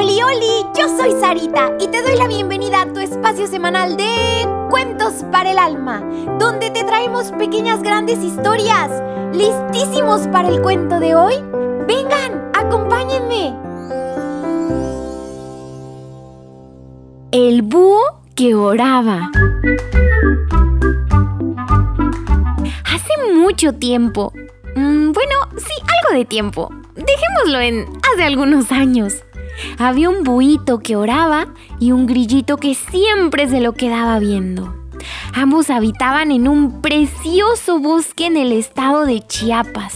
Oli, oli, yo soy Sarita y te doy la bienvenida a tu espacio semanal de Cuentos para el Alma, donde te traemos pequeñas grandes historias. ¿Listísimos para el cuento de hoy? Vengan, acompáñenme. El búho que oraba. Hace mucho tiempo, mm, bueno, sí, algo de tiempo, dejémoslo en hace algunos años había un buito que oraba y un grillito que siempre se lo quedaba viendo. Ambos habitaban en un precioso bosque en el estado de Chiapas.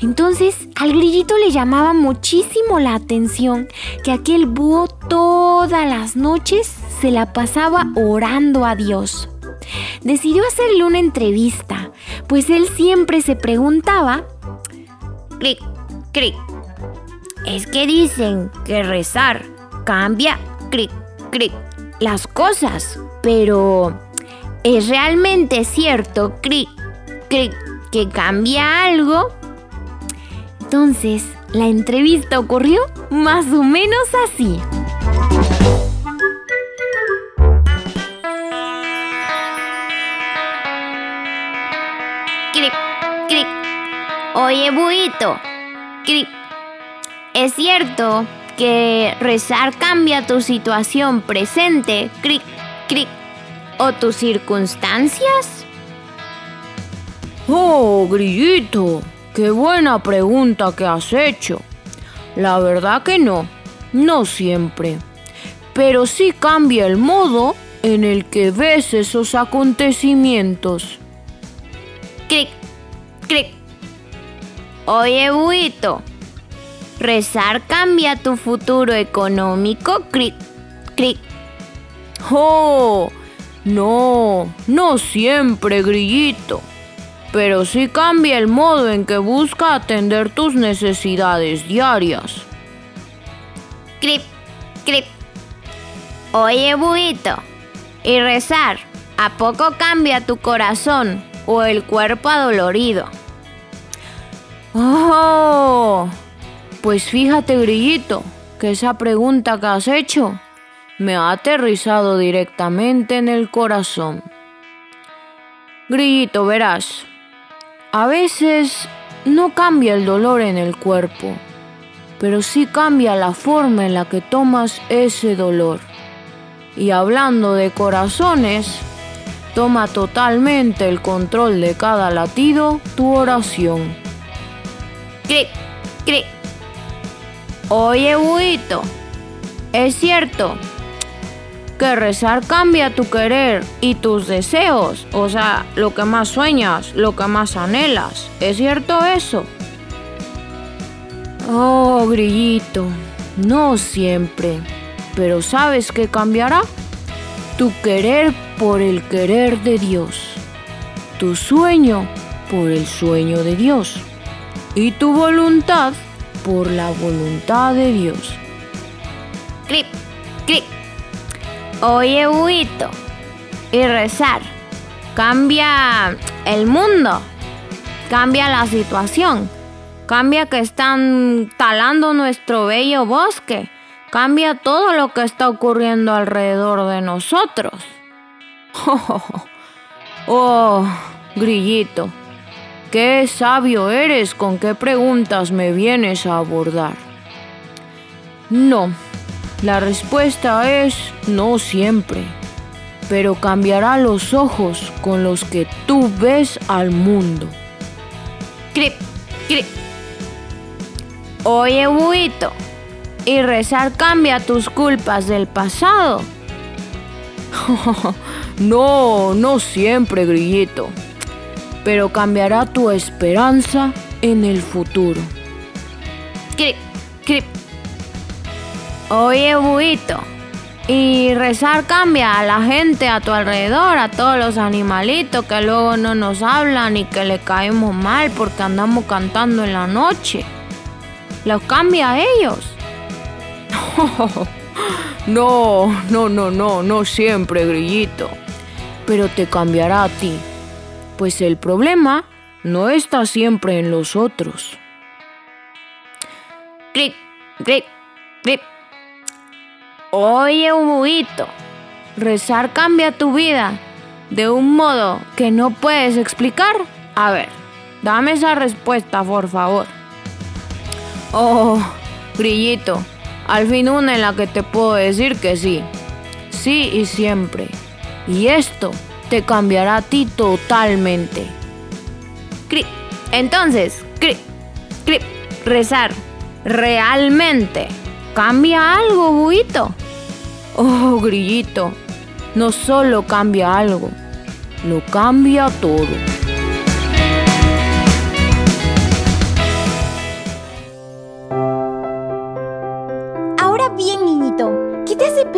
Entonces al grillito le llamaba muchísimo la atención que aquel búho todas las noches se la pasaba orando a Dios. Decidió hacerle una entrevista, pues él siempre se preguntaba, cric, cric, es que dicen que rezar cambia cric, cric, las cosas, pero ¿es realmente cierto cric, cric, que cambia algo? Entonces, la entrevista ocurrió más o menos así. Cric, cric. Oye, buito. Es cierto que rezar cambia tu situación presente, cric, cric, o tus circunstancias. Oh, grillito, qué buena pregunta que has hecho. La verdad que no, no siempre. Pero sí cambia el modo en el que ves esos acontecimientos. Cric, cric. Oye, buito, Rezar cambia tu futuro económico. Cric, cric. Oh, no, no siempre, grillito. Pero sí cambia el modo en que busca atender tus necesidades diarias. Crip, crip. Oye, buito. ¿Y rezar? ¿A poco cambia tu corazón o el cuerpo adolorido? ¡Oh! Pues fíjate, Grillito, que esa pregunta que has hecho me ha aterrizado directamente en el corazón. Grillito, verás, a veces no cambia el dolor en el cuerpo, pero sí cambia la forma en la que tomas ese dolor. Y hablando de corazones, toma totalmente el control de cada latido tu oración. Clic, clic. Oye, buito, es cierto que rezar cambia tu querer y tus deseos, o sea, lo que más sueñas, lo que más anhelas. ¿Es cierto eso? Oh, grillito, no siempre, pero ¿sabes qué cambiará? Tu querer por el querer de Dios, tu sueño por el sueño de Dios y tu voluntad por la voluntad de Dios. Clip, clip. Oye, buito. Y rezar. Cambia el mundo. Cambia la situación. Cambia que están talando nuestro bello bosque. Cambia todo lo que está ocurriendo alrededor de nosotros. oh grillito. Qué sabio eres con qué preguntas me vienes a abordar. No, la respuesta es no siempre, pero cambiará los ojos con los que tú ves al mundo. Crip, crip. Oye, buito, ¿y rezar cambia tus culpas del pasado? no, no siempre, grillito pero cambiará tu esperanza en el futuro. Crip, crip. Oye, buito. Y rezar cambia a la gente a tu alrededor, a todos los animalitos que luego no nos hablan y que le caemos mal porque andamos cantando en la noche. ¿Los cambia a ellos? No, no, no, no, no siempre, grillito. Pero te cambiará a ti pues el problema no está siempre en los otros. Grip, grip, grip. Oye, Huguito, rezar cambia tu vida de un modo que no puedes explicar. A ver, dame esa respuesta, por favor. Oh, grillito, al fin una en la que te puedo decir que sí. Sí y siempre. Y esto te cambiará a ti totalmente. Entonces, rezar, realmente, ¿cambia algo, buito? Oh, grillito, no solo cambia algo, lo cambia todo.